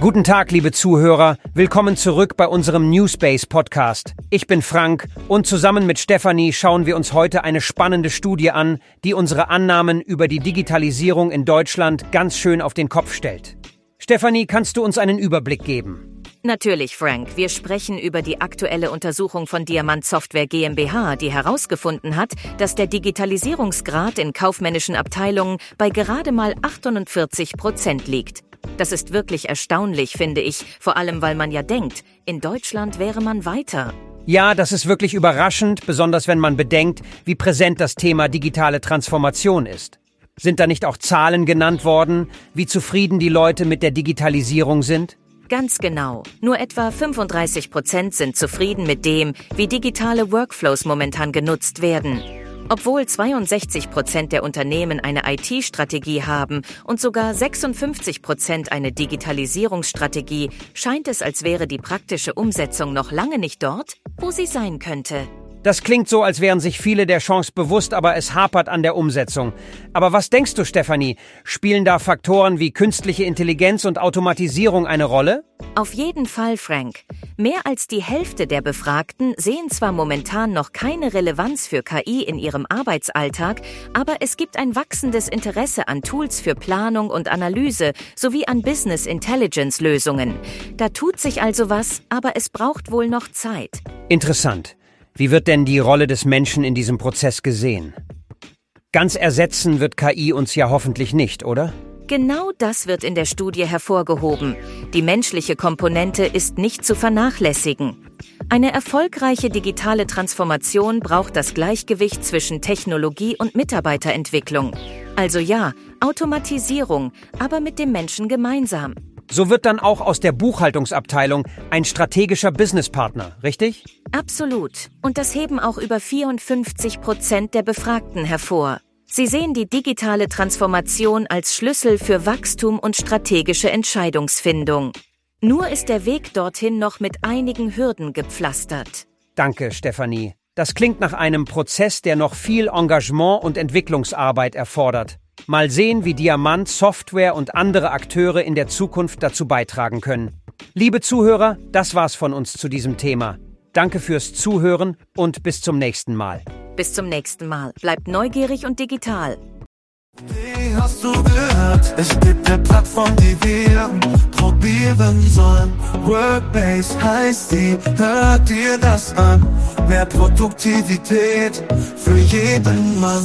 Guten Tag, liebe Zuhörer. Willkommen zurück bei unserem Newspace Podcast. Ich bin Frank und zusammen mit Stefanie schauen wir uns heute eine spannende Studie an, die unsere Annahmen über die Digitalisierung in Deutschland ganz schön auf den Kopf stellt. Stefanie, kannst du uns einen Überblick geben? Natürlich, Frank. Wir sprechen über die aktuelle Untersuchung von Diamant Software GmbH, die herausgefunden hat, dass der Digitalisierungsgrad in kaufmännischen Abteilungen bei gerade mal 48 Prozent liegt. Das ist wirklich erstaunlich, finde ich, vor allem weil man ja denkt, in Deutschland wäre man weiter. Ja, das ist wirklich überraschend, besonders wenn man bedenkt, wie präsent das Thema digitale Transformation ist. Sind da nicht auch Zahlen genannt worden, wie zufrieden die Leute mit der Digitalisierung sind? Ganz genau. Nur etwa 35 Prozent sind zufrieden mit dem, wie digitale Workflows momentan genutzt werden. Obwohl 62 Prozent der Unternehmen eine IT-Strategie haben und sogar 56 Prozent eine Digitalisierungsstrategie, scheint es, als wäre die praktische Umsetzung noch lange nicht dort, wo sie sein könnte. Das klingt so, als wären sich viele der Chance bewusst, aber es hapert an der Umsetzung. Aber was denkst du, Stefanie? Spielen da Faktoren wie künstliche Intelligenz und Automatisierung eine Rolle? Auf jeden Fall, Frank. Mehr als die Hälfte der Befragten sehen zwar momentan noch keine Relevanz für KI in ihrem Arbeitsalltag, aber es gibt ein wachsendes Interesse an Tools für Planung und Analyse sowie an Business Intelligence Lösungen. Da tut sich also was, aber es braucht wohl noch Zeit. Interessant. Wie wird denn die Rolle des Menschen in diesem Prozess gesehen? Ganz ersetzen wird KI uns ja hoffentlich nicht, oder? Genau das wird in der Studie hervorgehoben. Die menschliche Komponente ist nicht zu vernachlässigen. Eine erfolgreiche digitale Transformation braucht das Gleichgewicht zwischen Technologie und Mitarbeiterentwicklung. Also ja, Automatisierung, aber mit dem Menschen gemeinsam. So wird dann auch aus der Buchhaltungsabteilung ein strategischer Businesspartner, richtig? Absolut. Und das heben auch über 54 Prozent der Befragten hervor. Sie sehen die digitale Transformation als Schlüssel für Wachstum und strategische Entscheidungsfindung. Nur ist der Weg dorthin noch mit einigen Hürden gepflastert. Danke, Stefanie. Das klingt nach einem Prozess, der noch viel Engagement und Entwicklungsarbeit erfordert. Mal sehen, wie Diamant, Software und andere Akteure in der Zukunft dazu beitragen können. Liebe Zuhörer, das war's von uns zu diesem Thema. Danke fürs Zuhören und bis zum nächsten Mal. Bis zum nächsten Mal. Bleibt neugierig und digital. Wie hast du gehört? Es gibt eine Plattform, die wir probieren sollen. Workbase heißt die, hört dir das an. Mehr Produktivität für jeden Mann.